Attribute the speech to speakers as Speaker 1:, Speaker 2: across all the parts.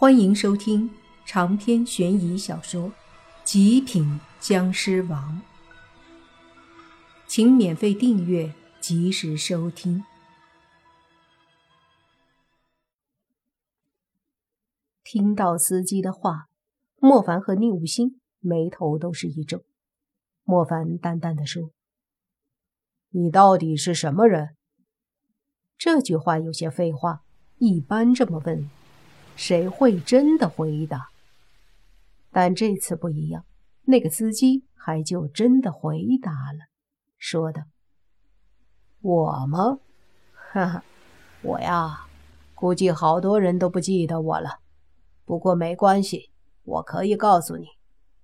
Speaker 1: 欢迎收听长篇悬疑小说《极品僵尸王》，请免费订阅，及时收听。听到司机的话，莫凡和宁武星眉头都是一皱。莫凡淡淡的说：“
Speaker 2: 你到底是什么人？”
Speaker 1: 这句话有些废话，一般这么问。谁会真的回答？但这次不一样，那个司机还就真的回答了，说道：“
Speaker 2: 我吗？哈哈，我呀，估计好多人都不记得我了。不过没关系，我可以告诉你，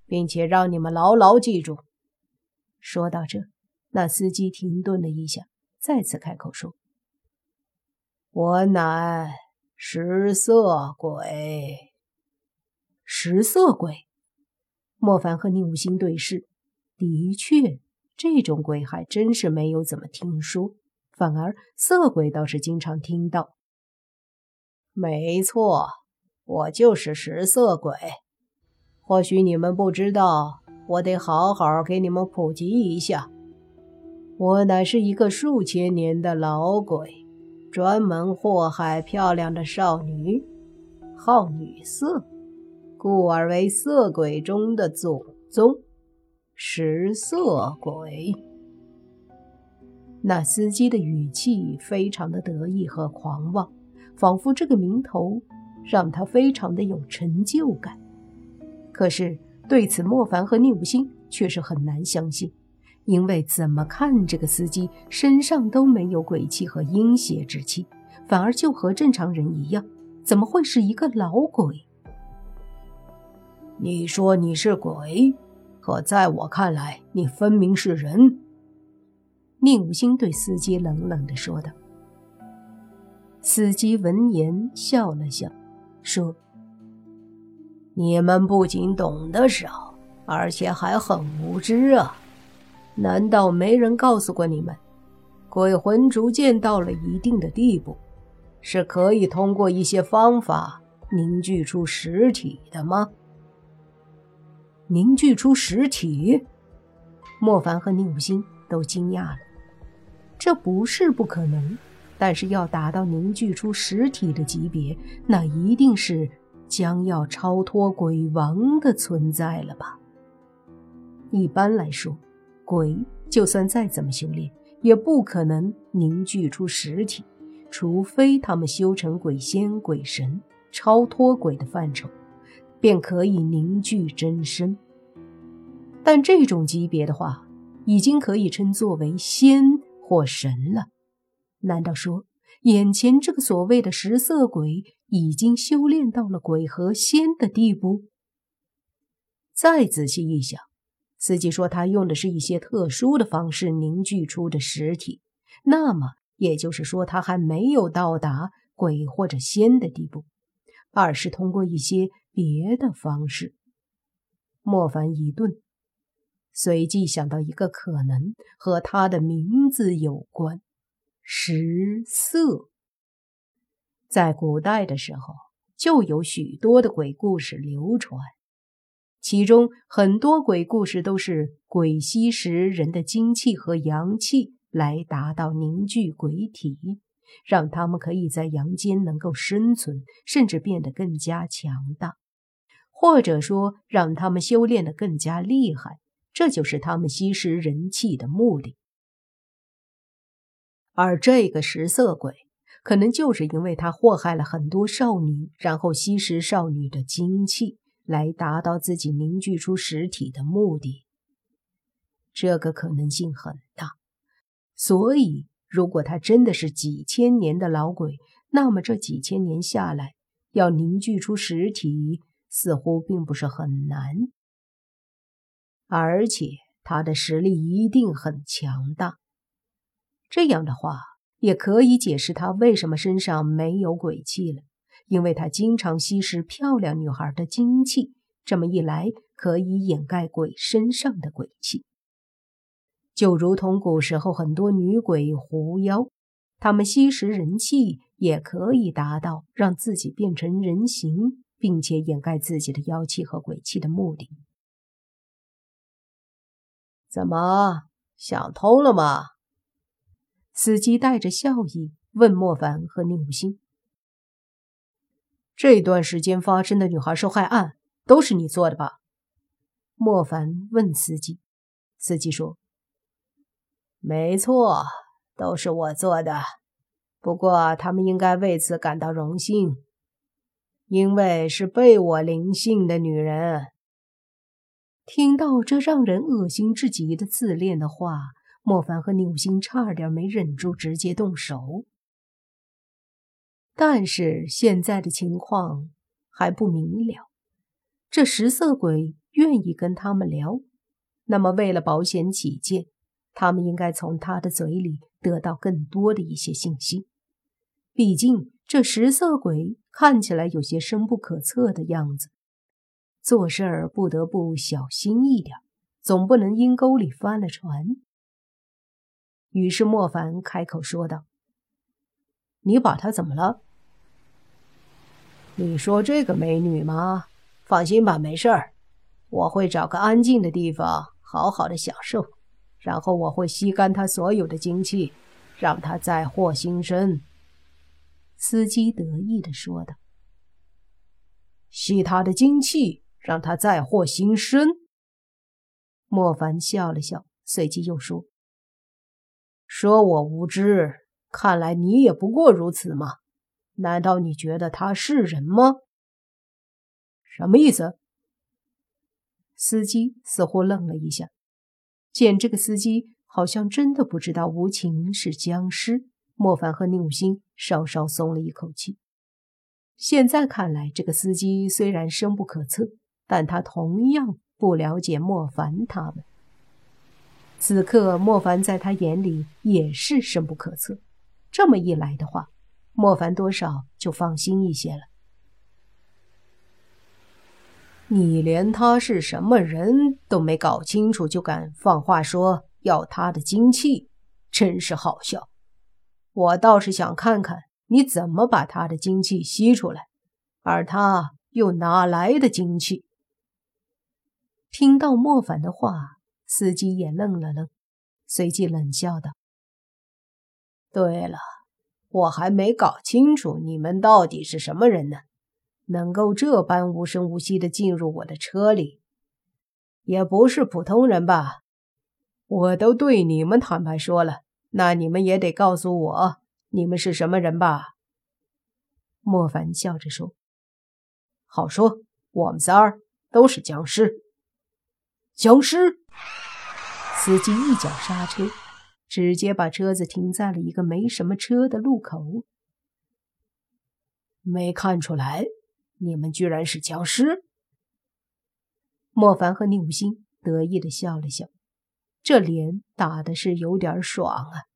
Speaker 2: 并且让你们牢牢记住。”
Speaker 1: 说到这，那司机停顿了一下，再次开口说：“
Speaker 2: 我乃……”食色鬼，
Speaker 1: 食色鬼。莫凡和宁武星对视，的确，这种鬼还真是没有怎么听说，反而色鬼倒是经常听到。
Speaker 2: 没错，我就是食色鬼。或许你们不知道，我得好好给你们普及一下。我乃是一个数千年的老鬼。专门祸害漂亮的少女，好女色，故而为色鬼中的祖宗，食色鬼。
Speaker 1: 那司机的语气非常的得意和狂妄，仿佛这个名头让他非常的有成就感。可是对此，莫凡和宁武星却是很难相信。因为怎么看这个司机身上都没有鬼气和阴邪之气，反而就和正常人一样，怎么会是一个老鬼？
Speaker 2: 你说你是鬼，可在我看来，你分明是人。
Speaker 1: 宁武星对司机冷冷地说道。司机闻言笑了笑，说：“
Speaker 2: 你们不仅懂得少，而且还很无知啊。”难道没人告诉过你们，鬼魂逐渐到了一定的地步，是可以通过一些方法凝聚出实体的吗？
Speaker 1: 凝聚出实体？莫凡和宁武星都惊讶了。这不是不可能，但是要达到凝聚出实体的级别，那一定是将要超脱鬼王的存在了吧？一般来说。鬼就算再怎么修炼，也不可能凝聚出实体，除非他们修成鬼仙、鬼神，超脱鬼的范畴，便可以凝聚真身。但这种级别的话，已经可以称作为仙或神了。难道说，眼前这个所谓的食色鬼，已经修炼到了鬼和仙的地步？再仔细一想。司机说，他用的是一些特殊的方式凝聚出的实体，那么也就是说，他还没有到达鬼或者仙的地步，而是通过一些别的方式。莫凡一顿，随即想到一个可能和他的名字有关——食色。在古代的时候，就有许多的鬼故事流传。其中很多鬼故事都是鬼吸食人的精气和阳气来达到凝聚鬼体，让他们可以在阳间能够生存，甚至变得更加强大，或者说让他们修炼的更加厉害。这就是他们吸食人气的目的。而这个食色鬼，可能就是因为他祸害了很多少女，然后吸食少女的精气。来达到自己凝聚出实体的目的，这个可能性很大。所以，如果他真的是几千年的老鬼，那么这几千年下来，要凝聚出实体，似乎并不是很难。而且，他的实力一定很强大。这样的话，也可以解释他为什么身上没有鬼气了。因为他经常吸食漂亮女孩的精气，这么一来可以掩盖鬼身上的鬼气。就如同古时候很多女鬼狐妖，她们吸食人气，也可以达到让自己变成人形，并且掩盖自己的妖气和鬼气的目的。
Speaker 2: 怎么想通了吗？
Speaker 1: 司机带着笑意问莫凡和宁武星：“
Speaker 3: 这段时间发生的女孩受害案都是你做的吧？”
Speaker 1: 莫凡问司机。
Speaker 2: 司机说：“没错，都是我做的。不过他们应该为此感到荣幸，因为是被我灵性的女人。”
Speaker 1: 听到这让人恶心至极的自恋的话，莫凡和宁武星差点没忍住直接动手。但是现在的情况还不明了，这食色鬼愿意跟他们聊，那么为了保险起见，他们应该从他的嘴里得到更多的一些信息。毕竟这食色鬼看起来有些深不可测的样子。做事儿不得不小心一点，总不能阴沟里翻了船。于是莫凡开口说道：“
Speaker 3: 你把他怎么了？
Speaker 2: 你说这个美女吗？放心吧，没事儿。我会找个安静的地方，好好的享受，然后我会吸干她所有的精气，让她再获新生。”
Speaker 1: 司机得意的说道：“
Speaker 3: 吸她的精气。”让他再获新生。
Speaker 1: 莫凡笑了笑，随即又说：“
Speaker 3: 说我无知，看来你也不过如此嘛。难道你觉得他是人吗？什么意思？”
Speaker 1: 司机似乎愣了一下，见这个司机好像真的不知道无情是僵尸，莫凡和宁武星稍稍松了一口气。现在看来，这个司机虽然深不可测。但他同样不了解莫凡他们。此刻，莫凡在他眼里也是深不可测。这么一来的话，莫凡多少就放心一些了。
Speaker 3: 你连他是什么人都没搞清楚，就敢放话说要他的精气，真是好笑。我倒是想看看你怎么把他的精气吸出来，而他又哪来的精气？
Speaker 1: 听到莫凡的话，司机也愣了愣，随即冷笑道：“
Speaker 2: 对了，我还没搞清楚你们到底是什么人呢？能够这般无声无息的进入我的车里，也不是普通人吧？我都对你们坦白说了，那你们也得告诉我，你们是什么人吧？”
Speaker 1: 莫凡笑着说：“
Speaker 3: 好说，我们仨儿都是僵尸。”僵尸！
Speaker 1: 司机一脚刹车，直接把车子停在了一个没什么车的路口。
Speaker 3: 没看出来，你们居然是僵尸！
Speaker 1: 莫凡和宁武星得意的笑了笑，这脸打的是有点爽啊！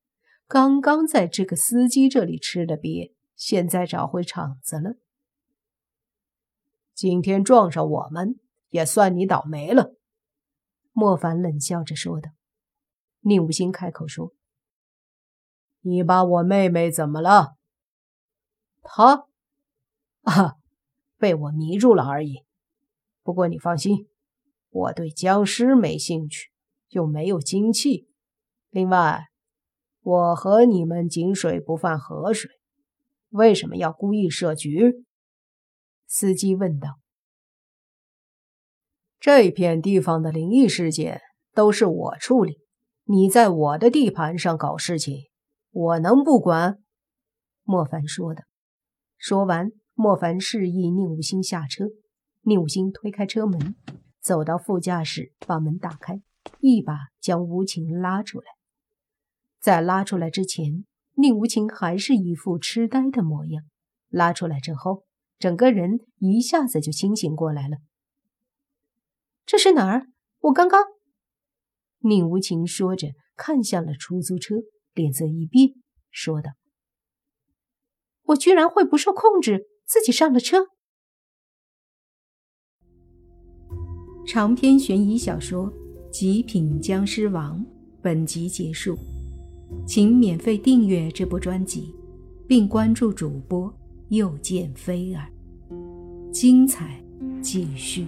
Speaker 1: 刚刚在这个司机这里吃的瘪，现在找回场子了。
Speaker 3: 今天撞上我们，也算你倒霉了。
Speaker 1: 莫凡冷笑着说道：“宁无心开口说：‘
Speaker 2: 你把我妹妹怎么了？’
Speaker 3: 她啊，被我迷住了而已。不过你放心，我对僵尸没兴趣，又没有精气。另外，我和你们井水不犯河水，为什么要故意设局？”
Speaker 1: 司机问道。
Speaker 3: 这片地方的灵异事件都是我处理，你在我的地盘上搞事情，我能不管？
Speaker 1: 莫凡说的。说完，莫凡示意宁武星下车。宁武星推开车门，走到副驾驶，把门打开，一把将无情拉出来。在拉出来之前，宁无情还是一副痴呆的模样。拉出来之后，整个人一下子就清醒过来了。这是哪儿？我刚刚……宁无情说着，看向了出租车，脸色一变，说道：“我居然会不受控制，自己上了车。”长篇悬疑小说《极品僵尸王》本集结束，请免费订阅这部专辑，并关注主播又见菲儿。精彩继续。